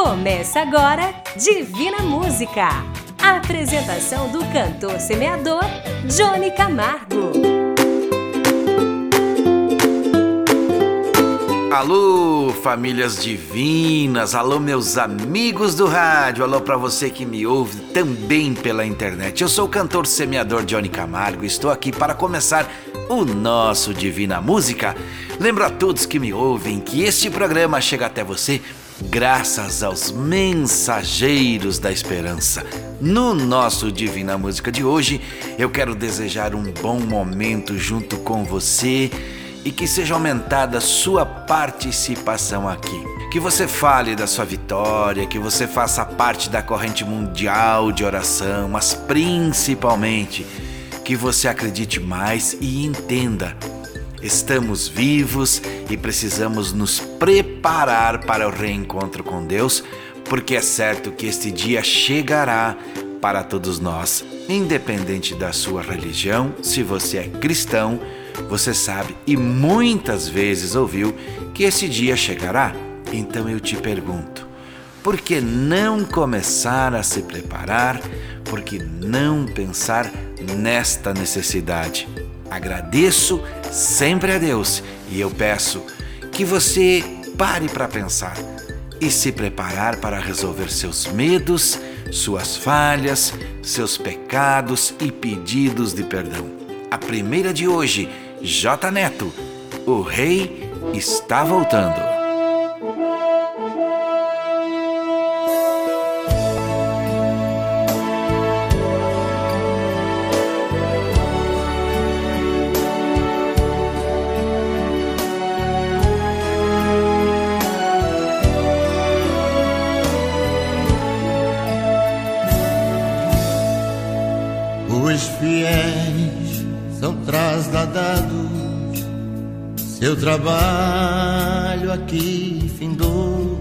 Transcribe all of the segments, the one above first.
Começa agora Divina Música. A apresentação do cantor semeador Johnny Camargo. Alô, famílias divinas, alô, meus amigos do rádio, alô para você que me ouve também pela internet. Eu sou o cantor semeador Johnny Camargo e estou aqui para começar o nosso Divina Música. Lembro a todos que me ouvem que este programa chega até você graças aos mensageiros da esperança. No nosso Divina Música de hoje, eu quero desejar um bom momento junto com você e que seja aumentada sua participação aqui. Que você fale da sua vitória, que você faça parte da corrente mundial de oração, mas principalmente que você acredite mais e entenda. Estamos vivos e precisamos nos preparar para o reencontro com Deus, porque é certo que este dia chegará para todos nós, independente da sua religião, se você é cristão você sabe e muitas vezes ouviu que esse dia chegará. Então eu te pergunto: por que não começar a se preparar? Por que não pensar nesta necessidade? Agradeço sempre a Deus e eu peço que você pare para pensar e se preparar para resolver seus medos, suas falhas, seus pecados e pedidos de perdão. A primeira de hoje J Neto, o rei está voltando. Seu trabalho aqui findou.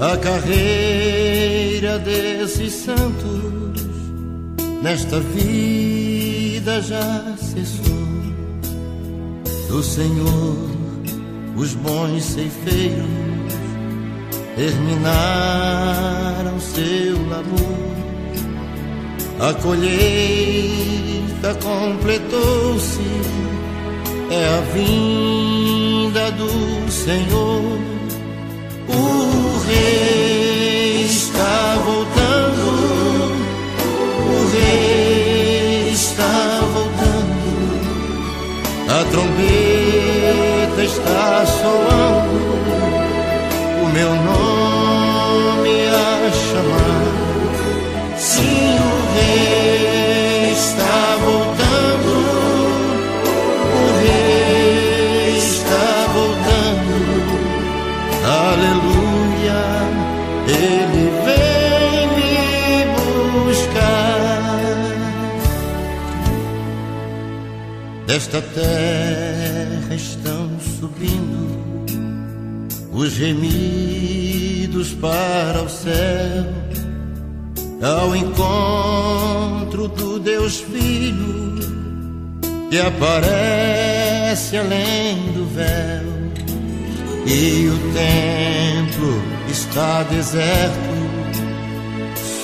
A carreira desses santos nesta vida já cessou. Do Senhor, os bons ceifeiros terminaram seu labor. A colheita completou-se, é a vinda do Senhor. O Rei está voltando, o Rei está voltando, a trombeta está soando, o meu nome a chamar. Sim, o rei Desta terra estão subindo os gemidos para o céu ao encontro do Deus Filho que aparece além do véu e o templo está deserto,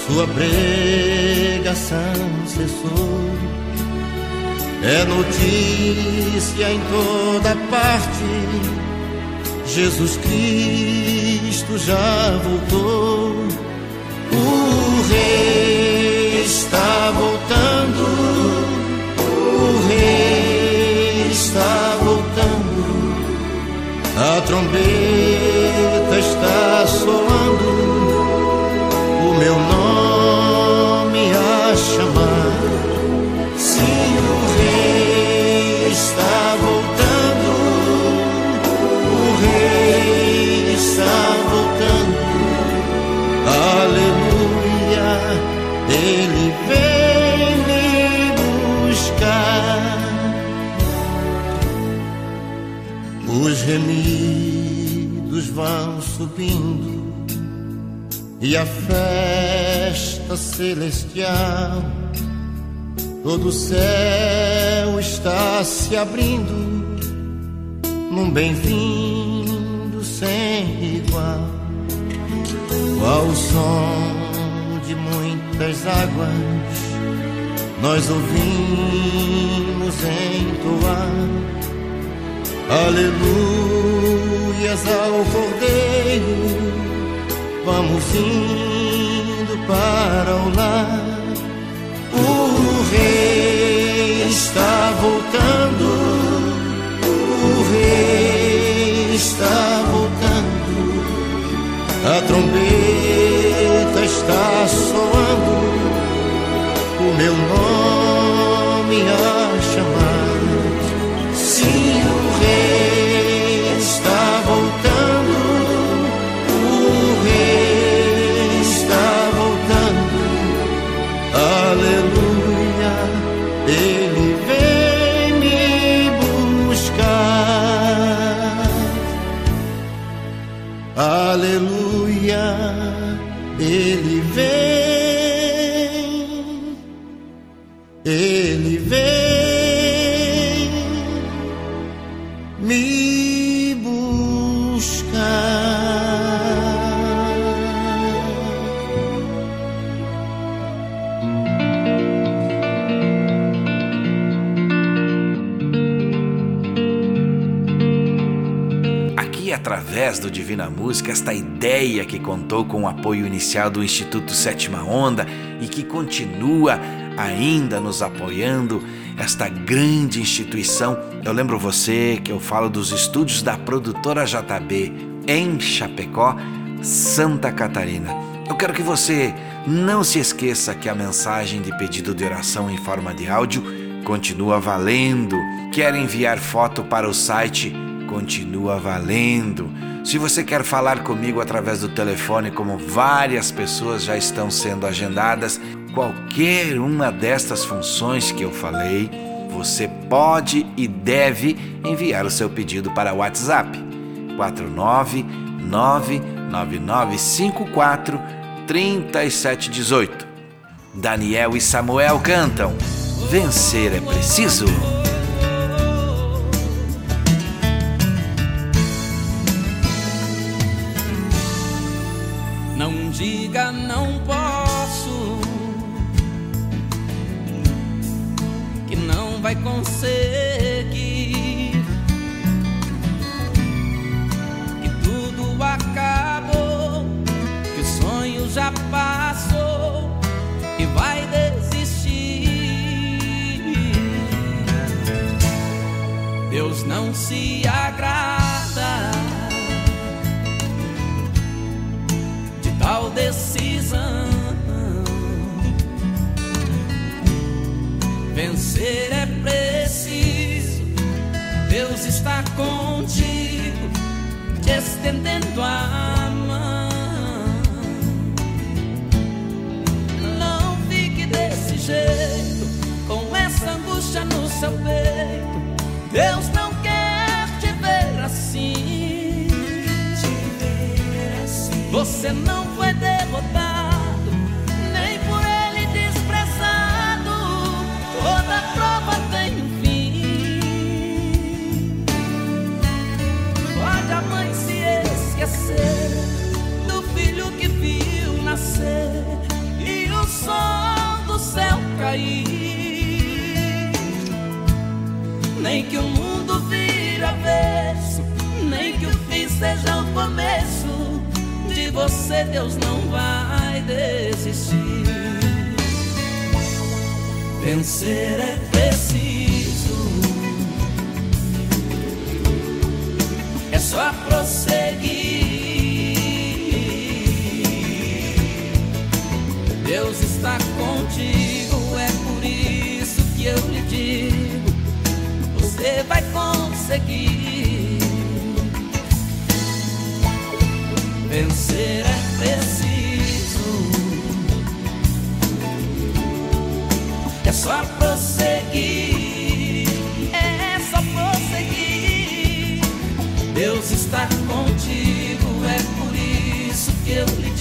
sua pregação cessou. É notícia em toda parte, Jesus Cristo já voltou. O rei está voltando, o rei está voltando, a trombeta está soando, o meu nome a chamar. Gemidos vão subindo e a festa celestial, todo o céu está se abrindo num bem-vindo sem igual. ao som de muitas águas, nós ouvimos entoar aleluias ao Cordeiro. Vamos indo para o lar. O rei está voltando. O rei está voltando. A trombeta está soando. O meu nome Música, esta ideia que contou com o apoio inicial do Instituto Sétima Onda e que continua ainda nos apoiando, esta grande instituição. Eu lembro você que eu falo dos estúdios da produtora JB em Chapecó, Santa Catarina. Eu quero que você não se esqueça que a mensagem de pedido de oração em forma de áudio continua valendo. Quer enviar foto para o site? Continua valendo. Se você quer falar comigo através do telefone, como várias pessoas já estão sendo agendadas, qualquer uma destas funções que eu falei, você pode e deve enviar o seu pedido para o WhatsApp 4999954 3718. Daniel e Samuel cantam Vencer é preciso. Diga não posso, que não vai conseguir, que tudo acabou, que o sonho já passou e vai desistir. Deus não se agrada. Tal decisão. Vencer é preciso, Deus está contigo, te estendendo a mão. Não fique desse jeito, com essa angústia no seu peito. Deus não Você não foi derrotado, nem por ele desprezado. Toda prova tem um fim. Pode a mãe se esquecer do filho que viu nascer e o sol do céu cair. Nem que o mundo vire avesso, nem que o fim seja o começo. Você Deus não vai desistir. Vencer é preciso, é só prosseguir. Deus está contigo, é por isso que eu lhe digo: você vai conseguir. Vencer é preciso, é só prosseguir, é só prosseguir. Deus está contigo, é por isso que eu lhe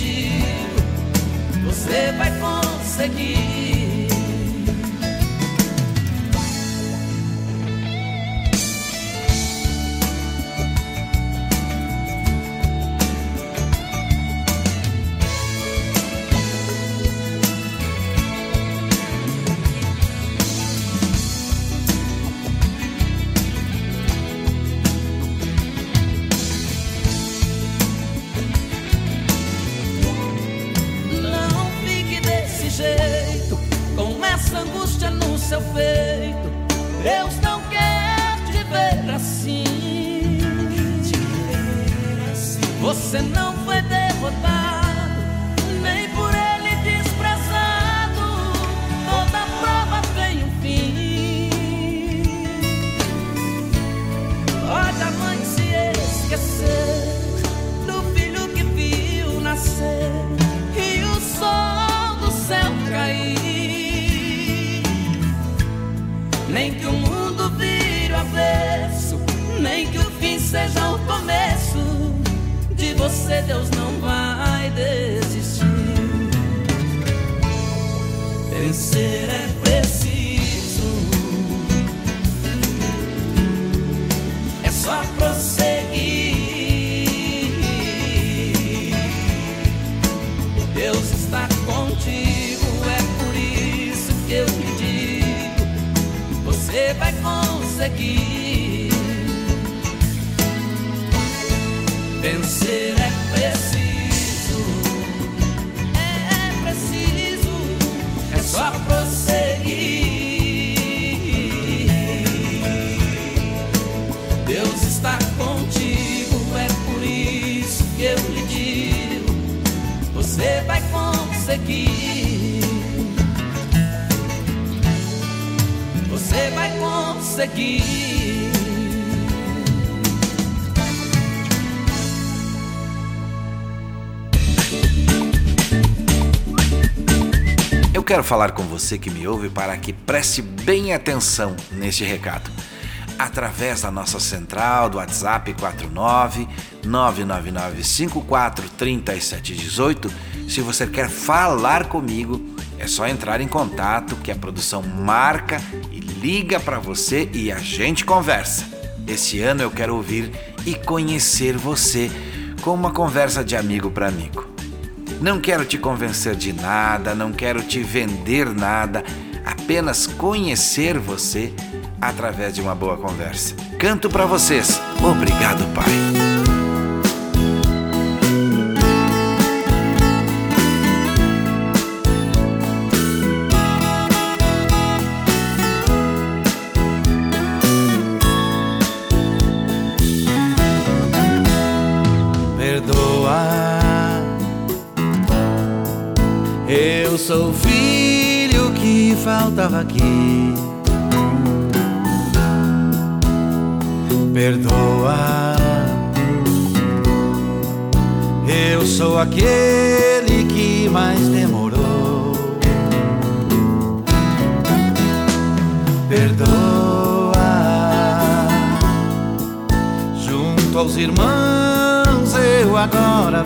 conseguir. Eu quero falar com você que me ouve para que preste bem atenção neste recado. Através da nossa central do WhatsApp 49 999 54 3718, se você quer falar comigo, é só entrar em contato que a produção marca liga para você e a gente conversa. Esse ano eu quero ouvir e conhecer você com uma conversa de amigo para amigo. Não quero te convencer de nada, não quero te vender nada, apenas conhecer você através de uma boa conversa. Canto para vocês. Obrigado, Pai. Faltava aqui. Perdoa. Eu sou aquele que mais demorou. Perdoa junto aos irmãos eu agora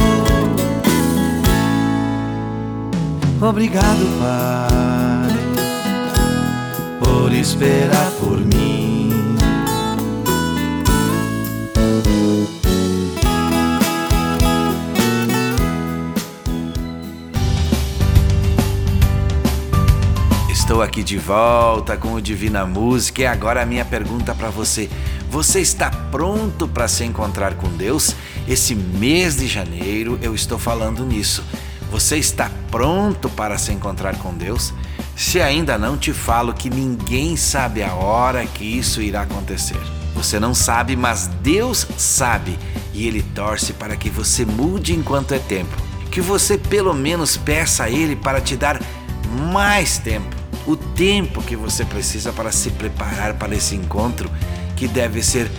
Obrigado, Pai, por esperar por mim. Estou aqui de volta com o Divina Música e agora a minha pergunta para você. Você está pronto para se encontrar com Deus? Esse mês de janeiro eu estou falando nisso. Você está pronto para se encontrar com Deus? Se ainda não te falo que ninguém sabe a hora que isso irá acontecer. Você não sabe, mas Deus sabe e Ele torce para que você mude enquanto é tempo. Que você pelo menos peça a Ele para te dar mais tempo. O tempo que você precisa para se preparar para esse encontro que deve ser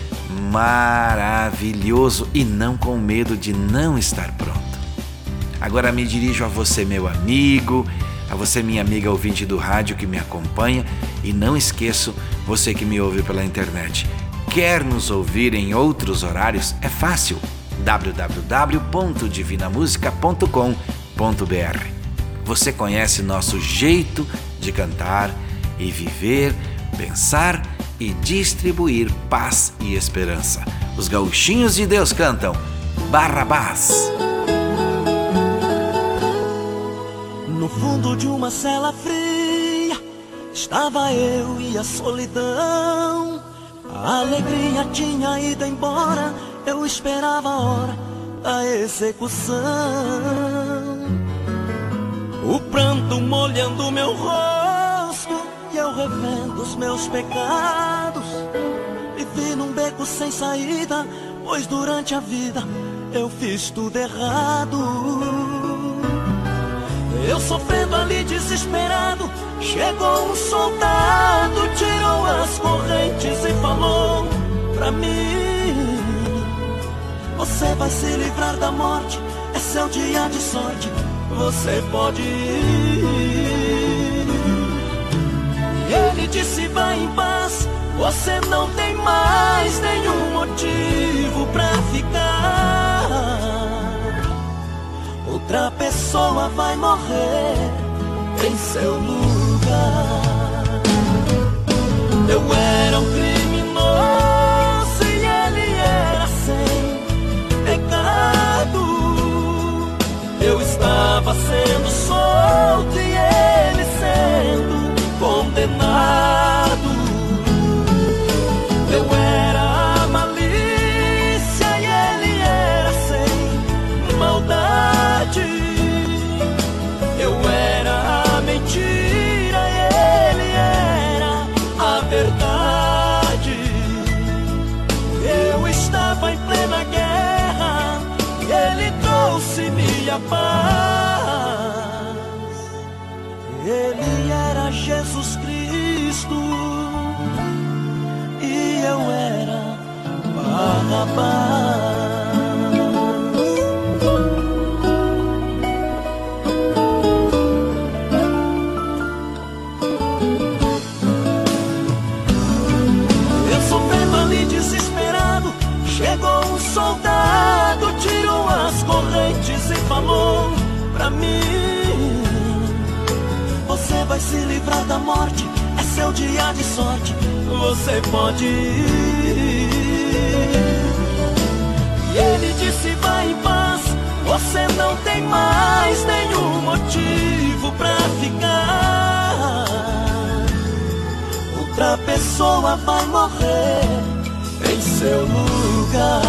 maravilhoso e não com medo de não estar pronto. Agora me dirijo a você, meu amigo, a você, minha amiga ouvinte do rádio que me acompanha, e não esqueço você que me ouve pela internet. Quer nos ouvir em outros horários? É fácil. www.divinamusica.com.br Você conhece nosso jeito de cantar e viver, pensar e distribuir paz e esperança. Os gauchinhos de Deus cantam Barrabás. No fundo de uma cela fria estava eu e a solidão. A alegria tinha ido embora, eu esperava a hora da execução. O pranto molhando meu rosto e eu revendo os meus pecados. Vivi num beco sem saída, pois durante a vida eu fiz tudo errado. Eu sofrendo ali desesperado, chegou um soldado, tirou as correntes e falou pra mim: Você vai se livrar da morte, é seu dia de sorte, você pode ir. Ele disse: Vai em paz, você não tem mais nenhum motivo pra ficar. Outra pessoa vai morrer em seu lugar. Eu era um criminoso e ele era sem pecado. Eu estava sendo solto paz. Ele era Jesus Cristo e eu era Barrabás. Se livrar da morte, é seu dia de sorte, você pode ir. E ele disse: Vai em paz, você não tem mais nenhum motivo pra ficar. Outra pessoa vai morrer em seu lugar.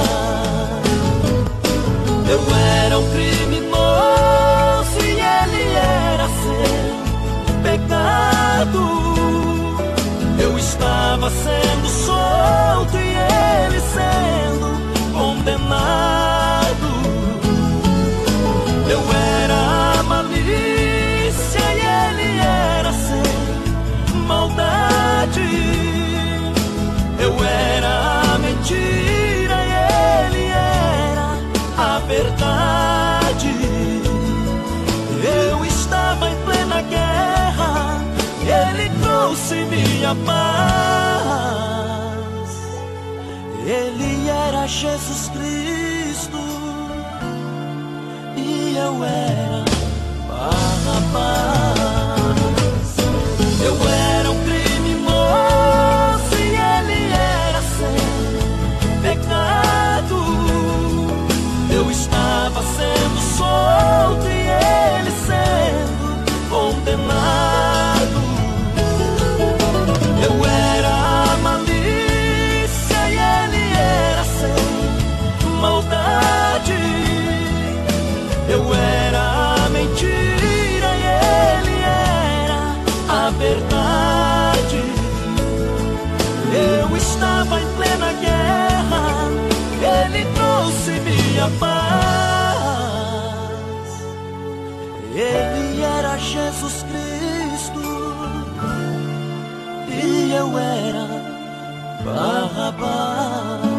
Eu era um criminoso Eu estava sendo solto e ele sendo condenado. Trouxe-me a paz. Ele era Jesus Cristo e eu era Barrabás. Estava em plena guerra, ele trouxe-me a paz. Ele era Jesus Cristo e eu era Barrabás.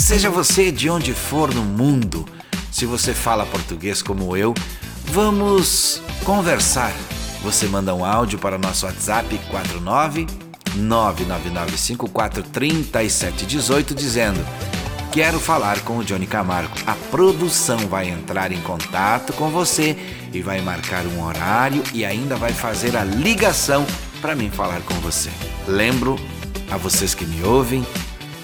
Seja você de onde for no mundo, se você fala português como eu, vamos conversar. Você manda um áudio para o nosso WhatsApp 49 999543718 dizendo: Quero falar com o Johnny Camargo. A produção vai entrar em contato com você e vai marcar um horário e ainda vai fazer a ligação para mim falar com você. Lembro a vocês que me ouvem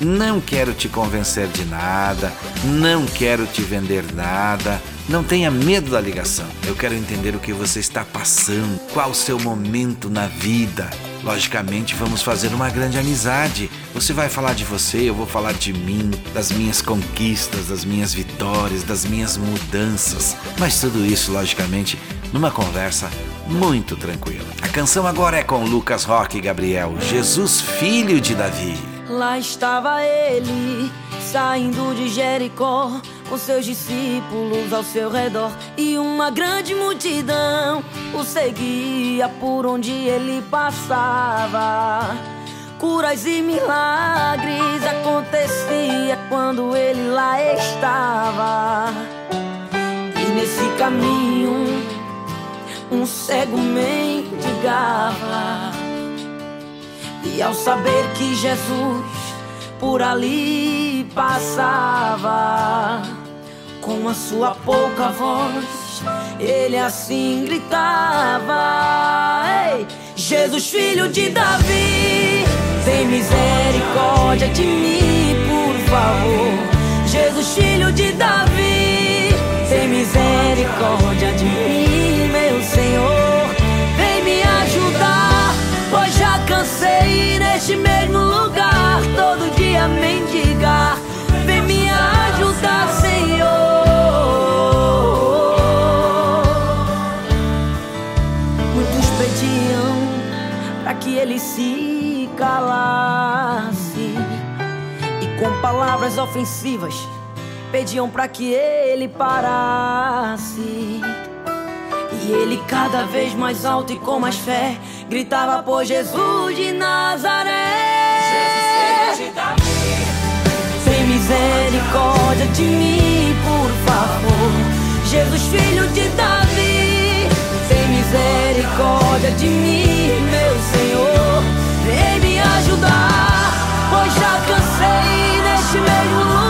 não quero te convencer de nada, não quero te vender nada. Não tenha medo da ligação. Eu quero entender o que você está passando, qual o seu momento na vida. Logicamente, vamos fazer uma grande amizade. Você vai falar de você, eu vou falar de mim, das minhas conquistas, das minhas vitórias, das minhas mudanças. Mas tudo isso, logicamente, numa conversa muito tranquila. A canção agora é com Lucas Roque e Gabriel, Jesus, filho de Davi. Lá estava ele, saindo de Jericó, com seus discípulos ao seu redor, e uma grande multidão o seguia por onde ele passava. Curas e milagres acontecia quando ele lá estava. E nesse caminho um cego mendigava. E ao saber que Jesus por ali passava, com a sua pouca voz, ele assim gritava: Ei, Jesus, filho de Davi, tem misericórdia de mim, por favor. Jesus, filho de Davi, tem misericórdia de mim, meu Senhor. Cansei neste mesmo lugar, todo dia mendigar. Vem me ajudar, Senhor. Muitos pediam para que ele se calasse e com palavras ofensivas pediam para que ele parasse. E ele cada vez mais alto e com mais fé gritava por Jesus de Nazaré. Jesus, de Davi. Tem misericórdia de mim, por favor. Jesus, filho de Davi. Tem misericórdia de mim, meu Senhor. Vem me ajudar, pois já cansei neste mesmo lugar.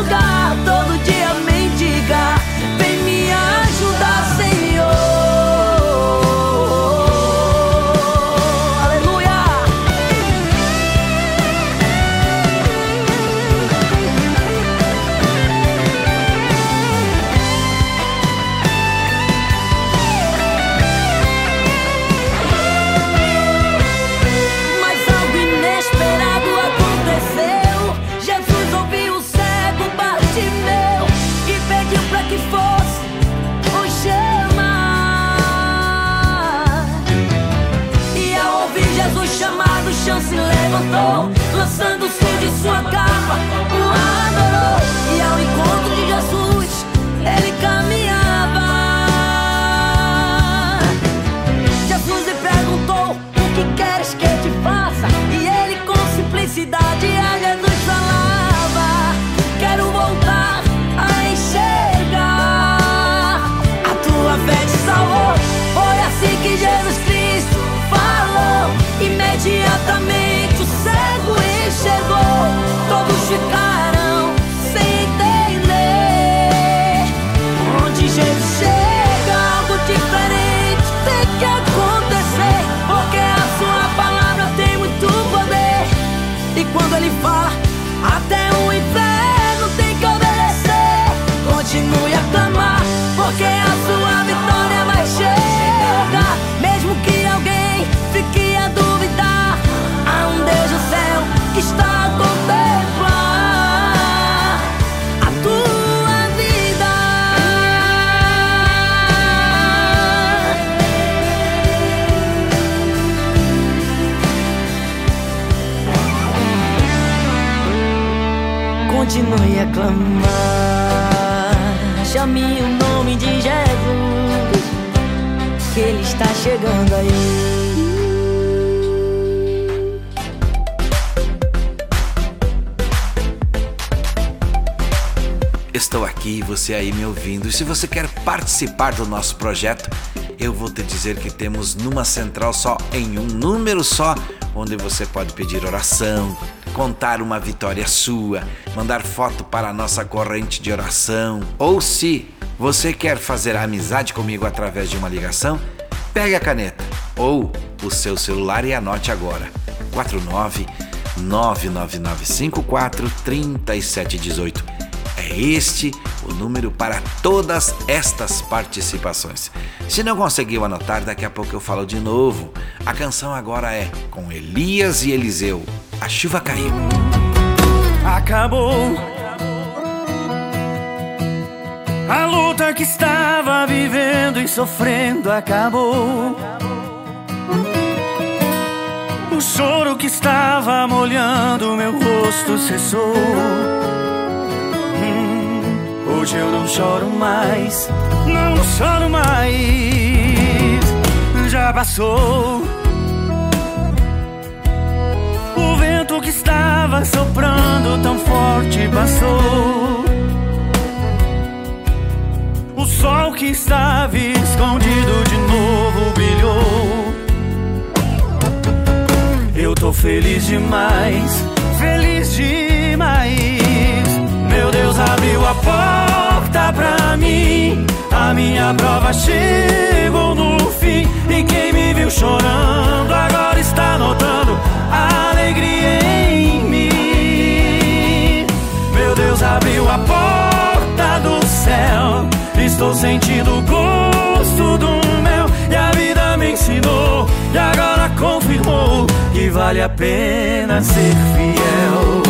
Aí. Estou aqui, você aí me ouvindo. E se você quer participar do nosso projeto, eu vou te dizer que temos numa central só, em um número só, onde você pode pedir oração, contar uma vitória sua, mandar foto para a nossa corrente de oração. Ou se você quer fazer amizade comigo através de uma ligação, pegue a caneta ou o seu celular e anote agora. 49 99954 3718. É este o número para todas estas participações. Se não conseguiu anotar, daqui a pouco eu falo de novo. A canção agora é com Elias e Eliseu. A chuva caiu. Acabou. A luta que estava vivendo e sofrendo acabou. O choro que estava molhando meu rosto cessou. Hum, hoje eu não choro mais, não choro mais. Já passou. O vento que estava soprando tão forte passou. Sol que estava escondido de novo brilhou. Eu tô feliz demais, feliz demais. Meu Deus abriu a porta pra mim. A minha prova chegou no fim. E quem me viu chorando agora está notando a alegria em mim. Meu Deus abriu a porta do céu. Estou sentindo o gosto do mel. E a vida me ensinou. E agora confirmou que vale a pena ser fiel.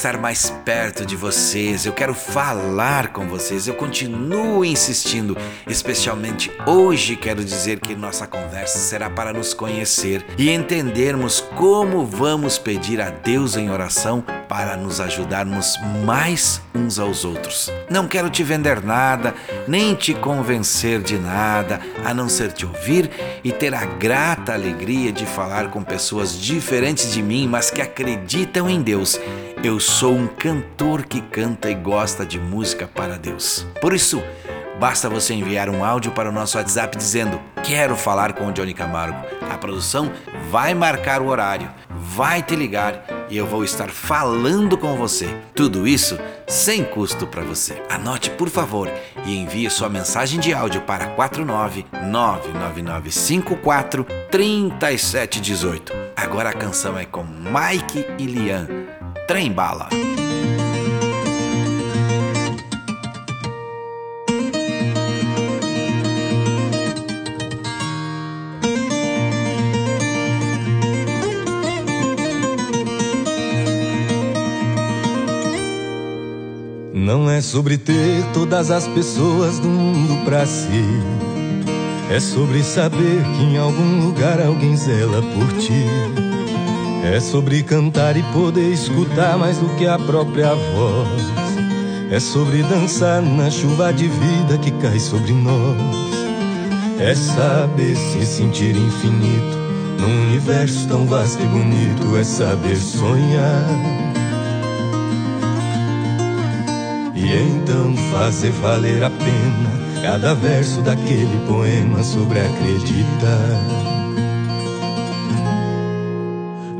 Estar mais perto de vocês, eu quero falar com vocês, eu continuo insistindo, especialmente hoje quero dizer que nossa conversa será para nos conhecer e entendermos como vamos pedir a Deus em oração para nos ajudarmos mais uns aos outros. Não quero te vender nada, nem te convencer de nada, a não ser te ouvir e ter a grata alegria de falar com pessoas diferentes de mim, mas que acreditam em Deus. Eu sou um cantor que canta e gosta de música para Deus. Por isso, basta você enviar um áudio para o nosso WhatsApp dizendo: Quero falar com o Johnny Camargo. A produção vai marcar o horário, vai te ligar e eu vou estar falando com você. Tudo isso sem custo para você. Anote, por favor, e envie sua mensagem de áudio para 49 99954 3718. Agora a canção é com Mike e Lian. Trem Bala. Não é sobre ter todas as pessoas do mundo pra si. É sobre saber que em algum lugar alguém zela por ti. É sobre cantar e poder escutar mais do que a própria voz. É sobre dançar na chuva de vida que cai sobre nós. É saber se sentir infinito num universo tão vasto e bonito. É saber sonhar. E então fazer valer a pena cada verso daquele poema sobre acreditar.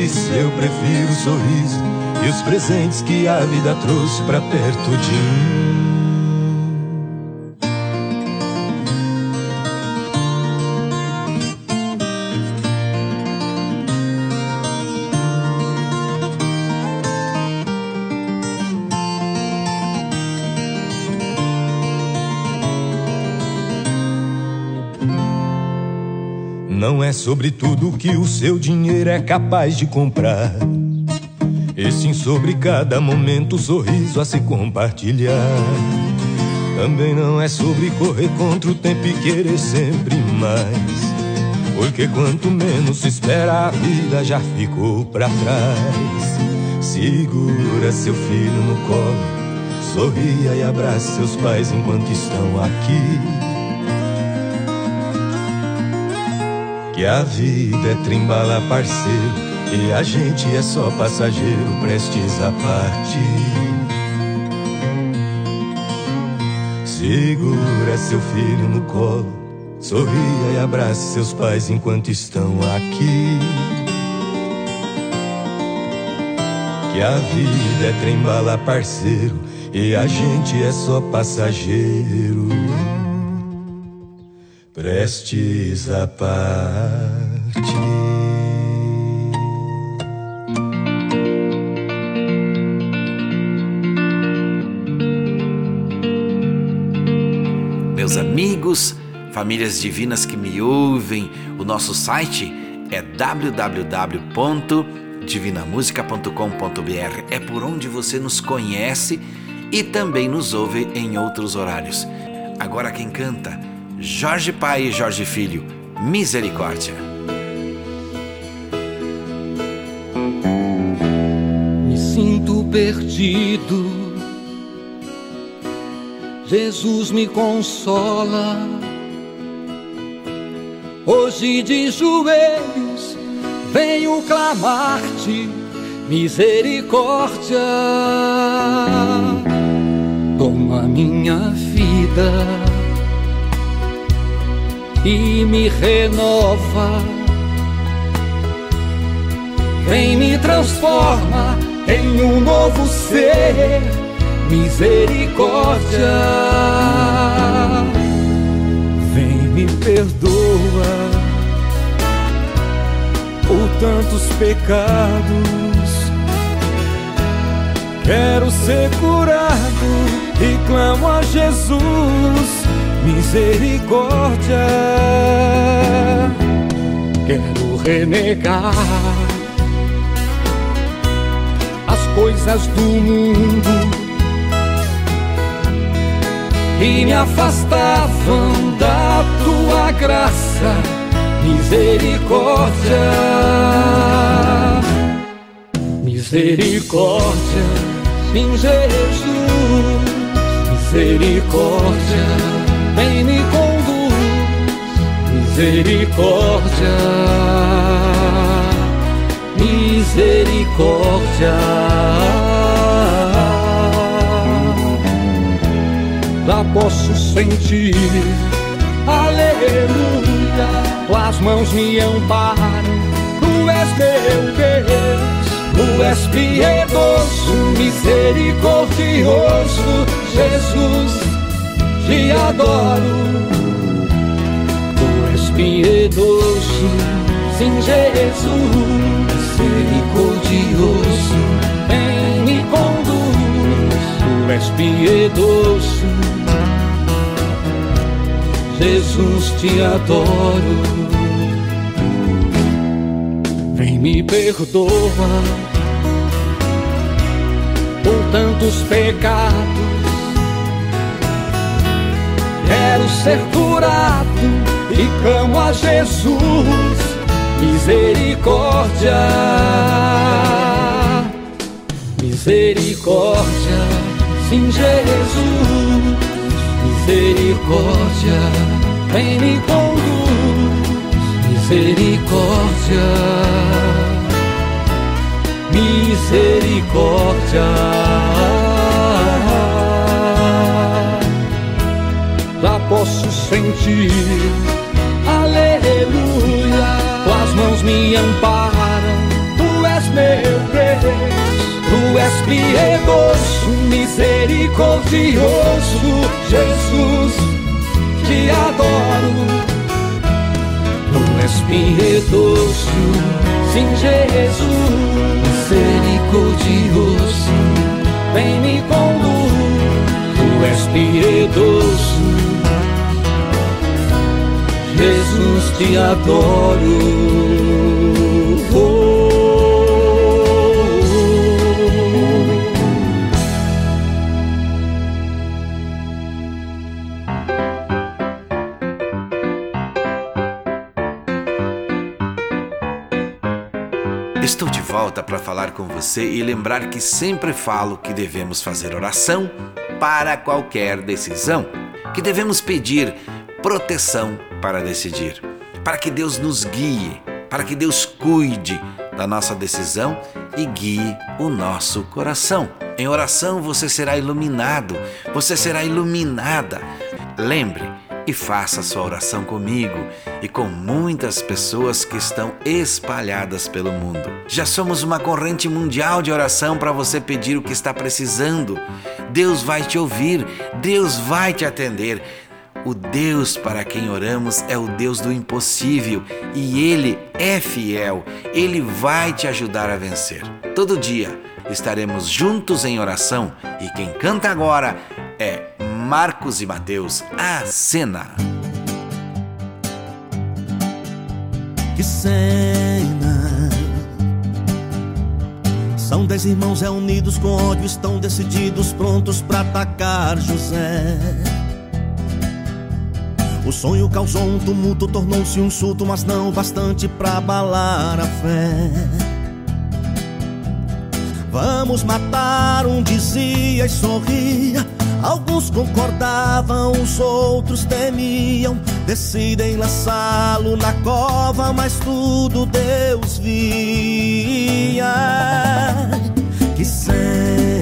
Eu prefiro o sorriso e os presentes que a vida trouxe pra perto de mim. Sobre tudo que o seu dinheiro é capaz de comprar. E sim sobre cada momento, sorriso a se compartilhar. Também não é sobre correr contra o tempo e querer sempre mais. Porque quanto menos se espera, a vida já ficou para trás. Segura seu filho no colo, sorria e abrace seus pais enquanto estão aqui. Que a vida é trimbala parceiro e a gente é só passageiro prestes a partir. Segura seu filho no colo, sorria e abrace seus pais enquanto estão aqui. Que a vida é trembala parceiro e a gente é só passageiro prestes a partir. Meus amigos, famílias divinas que me ouvem, o nosso site é www.divinamusica.com.br. É por onde você nos conhece e também nos ouve em outros horários. Agora quem canta Jorge Pai e Jorge Filho, Misericórdia. Me sinto perdido, Jesus me consola. Hoje de joelhos venho clamar-te, misericórdia. Toma minha vida e me renova. Vem me transforma em um novo ser, misericórdia. Vem me perdoa por tantos pecados. Quero ser curado e clamo a Jesus misericórdia. Quero renegar as coisas do mundo que me afastavam da tua graça, misericórdia. Misericórdia, em Jesus, misericórdia vem me conduz, misericórdia, misericórdia. Lá posso sentir, aleluia, tuas mãos me amparam, tu és meu Deus, Tu és piedoso, misericordioso, Jesus, te adoro. Tu és piedoso, sim, Jesus, misericordioso, vem me conduz. Tu és piedoso, Jesus, te adoro vem me perdoa por tantos pecados. Ser curado e clamo a Jesus, misericórdia, misericórdia, sim, Jesus, misericórdia, vem me conduz misericórdia, misericórdia. Posso sentir, aleluia, tuas mãos me amparam, tu és meu Deus, tu és piedoso, misericordioso, Jesus, te adoro. És piedoso, sim, Jesus, misericordioso, vem me conduz, tu és piedoso, Jesus, te adoro. volta para falar com você e lembrar que sempre falo que devemos fazer oração para qualquer decisão, que devemos pedir proteção para decidir, para que Deus nos guie, para que Deus cuide da nossa decisão e guie o nosso coração. Em oração você será iluminado, você será iluminada. Lembre, e faça sua oração comigo e com muitas pessoas que estão espalhadas pelo mundo. Já somos uma corrente mundial de oração para você pedir o que está precisando. Deus vai te ouvir, Deus vai te atender. O Deus para quem oramos é o Deus do impossível e Ele é fiel, Ele vai te ajudar a vencer. Todo dia estaremos juntos em oração e quem canta agora é Marcos e Mateus, a cena. Que cena! São dez irmãos reunidos com ódio, estão decididos, prontos para atacar José. O sonho causou um tumulto, tornou-se um surto, mas não bastante para abalar a fé. Vamos matar, um dizia e sorria. Alguns concordavam, os outros temiam. Decidem lançá-lo na cova, mas tudo Deus via. Que cena!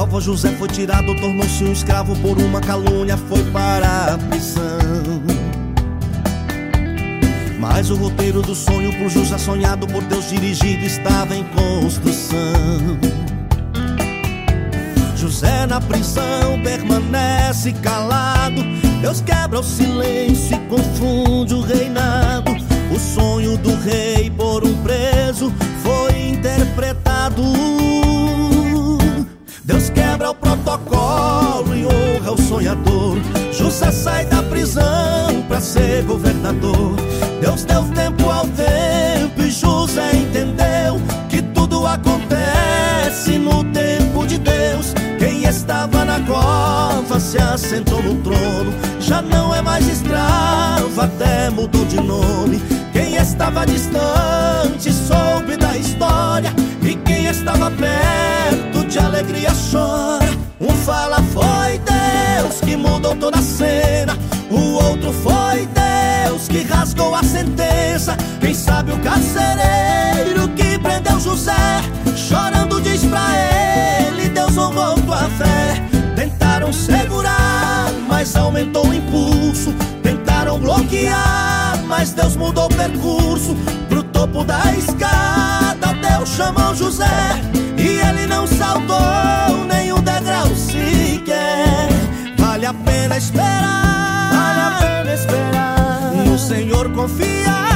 Cova José foi tirado, tornou-se um escravo por uma calúnia, foi para a prisão. Mas o roteiro do sonho por José sonhado por Deus dirigido estava em construção. José na prisão permanece calado. Deus quebra o silêncio e confunde o reinado. O sonho do rei por um preso foi interpretado. Quebra o protocolo e honra o sonhador. José sai da prisão para ser governador. Deus deu tempo ao tempo e José entendeu que tudo acontece no tempo de Deus estava na cova se assentou no trono. Já não é mais escravo, até mudou de nome. Quem estava distante soube da história. E quem estava perto de alegria chora. Um fala foi Deus que mudou toda a cena. O outro foi Deus que rasgou a sentença. Quem sabe o carcereiro que prendeu José, chorando diz pra ele: Deus honrou tua fé. Tentaram segurar, mas aumentou o impulso. Tentaram bloquear, mas Deus mudou o percurso. Pro topo da escada Chamou José E ele não saltou nenhum degrau sequer. Vale a pena esperar Vale a pena esperar. No Senhor confiar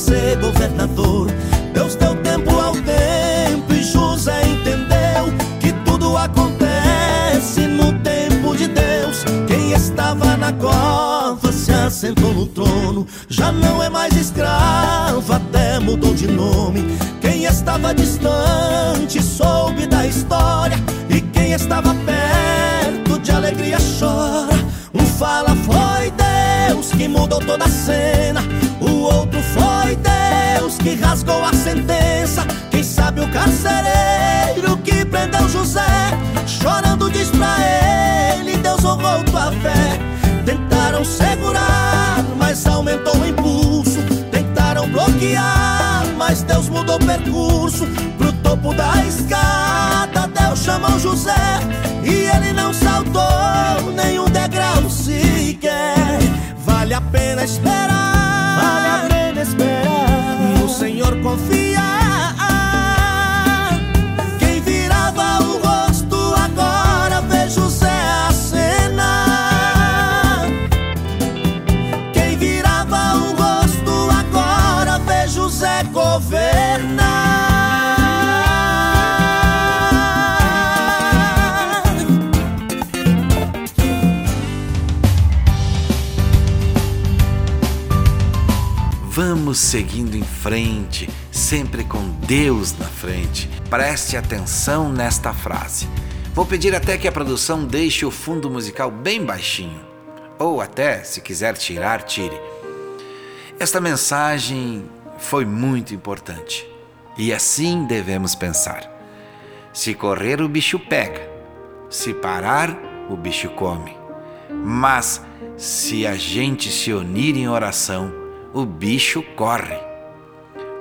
ser governador. Deus deu tempo ao tempo e José entendeu que tudo acontece no tempo de Deus. Quem estava na cova se assentou no trono, já não é mais escravo, até mudou de nome. Quem estava distante soube da história e quem estava perto de alegria chora. Um fala foi Deus que mudou toda a cena. O outro foi Deus que rasgou a sentença. Quem sabe o carcereiro que prendeu José, chorando diz pra ele: Deus honrou tua fé. Tentaram segurar, mas aumentou o impulso. Tentaram bloquear, mas Deus mudou o percurso. Pro topo da escada, Deus chamou José. E ele não saltou nenhum degrau sequer. Vale a pena esperar Vale a pena esperar Senhor confiar Vamos seguindo em frente, sempre com Deus na frente. Preste atenção nesta frase. Vou pedir até que a produção deixe o fundo musical bem baixinho. Ou até, se quiser tirar, tire. Esta mensagem foi muito importante. E assim devemos pensar. Se correr, o bicho pega. Se parar, o bicho come. Mas se a gente se unir em oração, o bicho corre.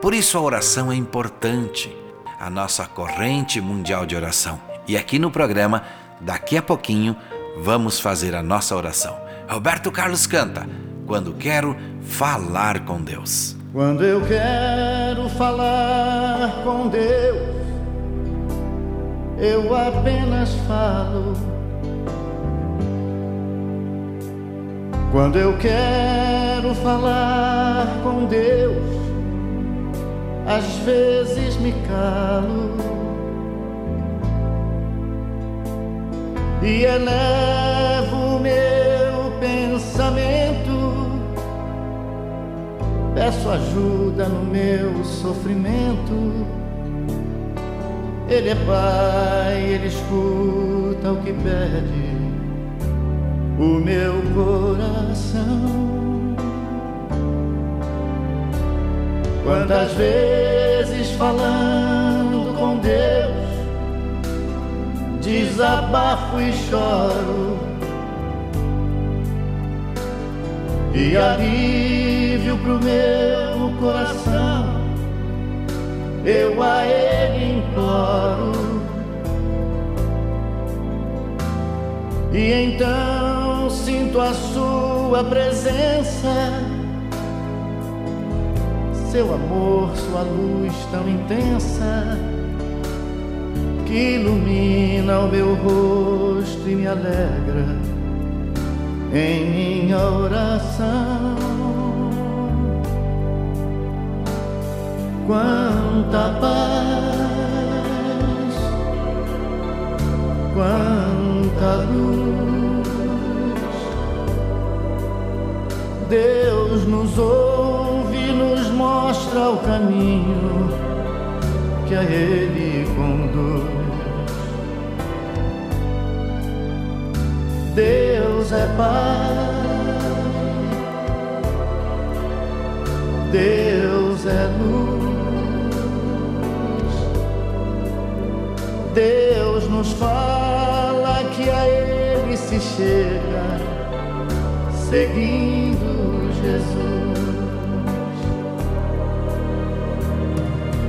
Por isso a oração é importante, a nossa corrente mundial de oração. E aqui no programa, daqui a pouquinho, vamos fazer a nossa oração. Roberto Carlos canta: Quando quero falar com Deus. Quando eu quero falar com Deus, eu apenas falo. Quando eu quero falar com Deus, às vezes me calo e elevo meu pensamento. Peço ajuda no meu sofrimento. Ele é Pai, Ele escuta o que pede o meu coração. Quantas vezes falando com Deus, desabafo e choro, e alívio pro meu coração, eu a Ele imploro. E então sinto a sua presença, seu amor, sua luz tão intensa, que ilumina o meu rosto e me alegra em minha oração. Quanta paz, quanta luz. Deus nos ouve, nos mostra o caminho que a Ele conduz. Deus é Pai, Deus é luz. Deus nos fala que a Ele se chega, seguindo Jesus.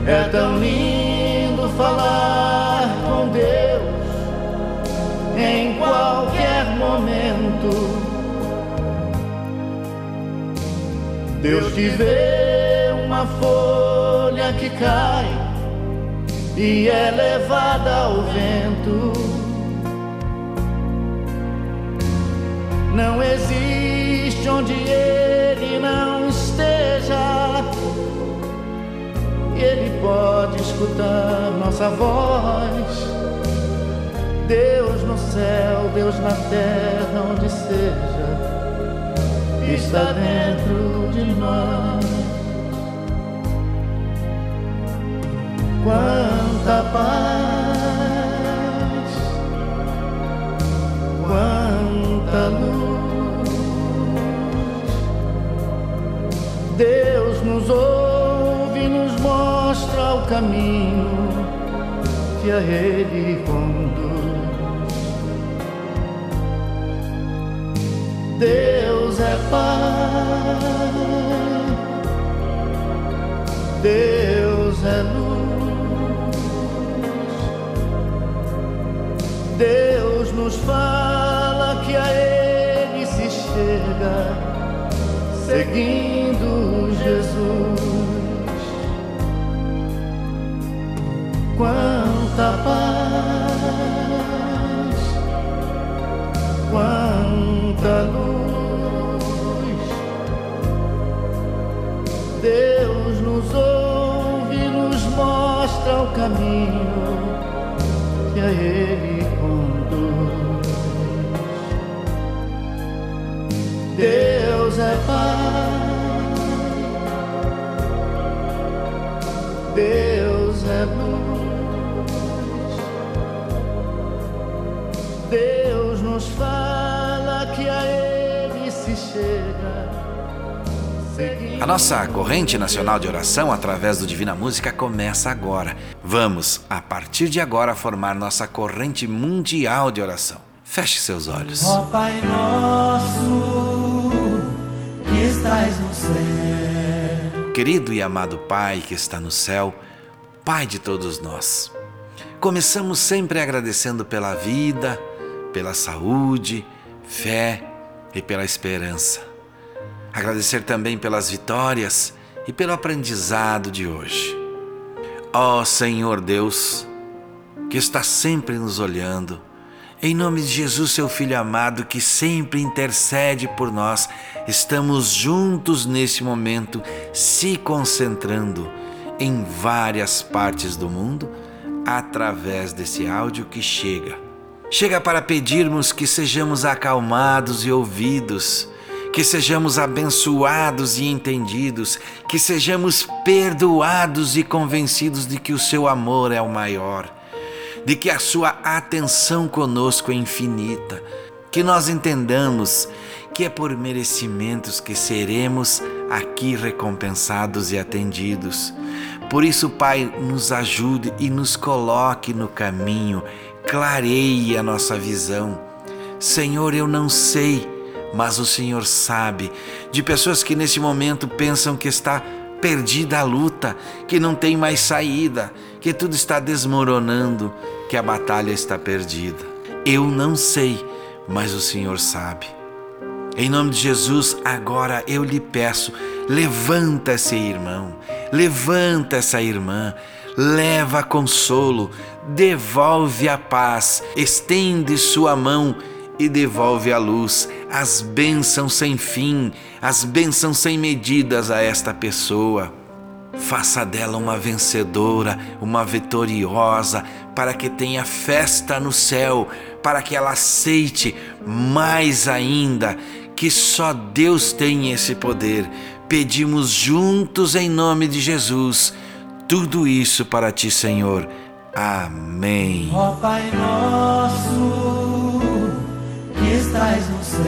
É tão lindo falar com Deus em qualquer momento. Deus te vê uma folha que cai e é levada ao vento. Não existe onde ele não esteja. Ele pode escutar nossa voz. Deus no céu, Deus na terra, onde seja está dentro de nós. Quanta paz, quanta luz. Deus nos ouve, nos mostra o caminho que a Ele conduz. Deus é Pai, Deus é luz, Deus nos fala que a Ele se chega, seguindo Jesus. Quanta paz, quanta luz. Deus nos ouve, nos mostra o caminho que a Ele conduz. Nossa corrente nacional de oração através do Divina Música começa agora. Vamos, a partir de agora, formar nossa corrente mundial de oração. Feche seus olhos. Ó Pai nosso, que estás no céu. Querido e amado Pai que está no céu, Pai de todos nós, começamos sempre agradecendo pela vida, pela saúde, fé e pela esperança. Agradecer também pelas vitórias e pelo aprendizado de hoje. Ó Senhor Deus, que está sempre nos olhando, em nome de Jesus, seu Filho amado, que sempre intercede por nós, estamos juntos nesse momento, se concentrando em várias partes do mundo através desse áudio que chega. Chega para pedirmos que sejamos acalmados e ouvidos que sejamos abençoados e entendidos, que sejamos perdoados e convencidos de que o seu amor é o maior, de que a sua atenção conosco é infinita, que nós entendamos que é por merecimentos que seremos aqui recompensados e atendidos. Por isso, Pai, nos ajude e nos coloque no caminho, clareie a nossa visão. Senhor, eu não sei mas o Senhor sabe de pessoas que nesse momento pensam que está perdida a luta, que não tem mais saída, que tudo está desmoronando, que a batalha está perdida. Eu não sei, mas o Senhor sabe. Em nome de Jesus, agora eu lhe peço, levanta esse irmão, levanta essa irmã, leva consolo, devolve a paz, estende sua mão e devolve a luz, as bênçãos sem fim, as bênçãos sem medidas a esta pessoa. Faça dela uma vencedora, uma vitoriosa, para que tenha festa no céu, para que ela aceite mais ainda que só Deus tem esse poder. Pedimos juntos em nome de Jesus tudo isso para ti, Senhor. Amém. Ó Pai nosso, estás no céu.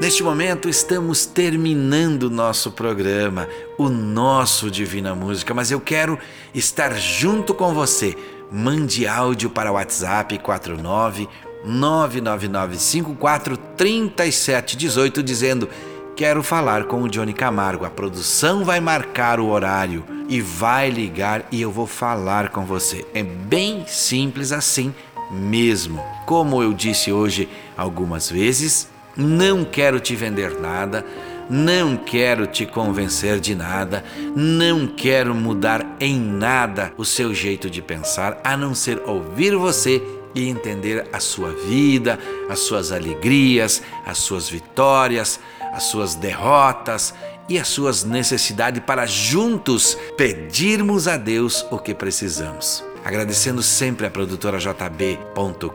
Neste momento estamos terminando nosso programa, o nosso Divina Música, mas eu quero estar junto com você. Mande áudio para o WhatsApp 49 99954 3718 dizendo: Quero falar com o Johnny Camargo. A produção vai marcar o horário e vai ligar e eu vou falar com você. É bem simples assim mesmo. Como eu disse hoje algumas vezes, não quero te vender nada, não quero te convencer de nada, não quero mudar em nada o seu jeito de pensar, a não ser ouvir você e entender a sua vida, as suas alegrias, as suas vitórias, as suas derrotas e as suas necessidades para juntos pedirmos a Deus o que precisamos. Agradecendo sempre a produtora jb.com.br,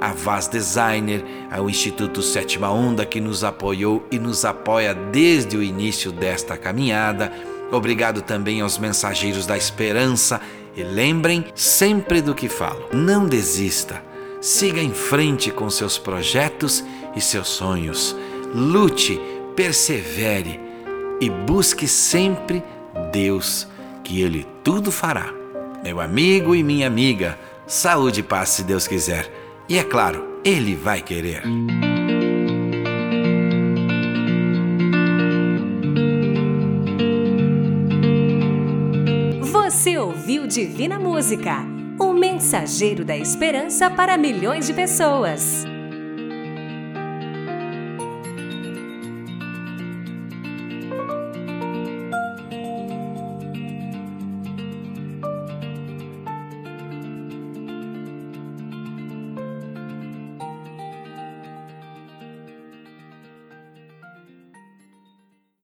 a Vaz Designer, ao Instituto Sétima Onda que nos apoiou e nos apoia desde o início desta caminhada. Obrigado também aos mensageiros da esperança e lembrem sempre do que falo. Não desista. Siga em frente com seus projetos e seus sonhos. Lute, persevere e busque sempre Deus, que Ele tudo fará meu amigo e minha amiga, saúde e paz se Deus quiser. E é claro, Ele vai querer. Você ouviu Divina Música, o mensageiro da esperança para milhões de pessoas.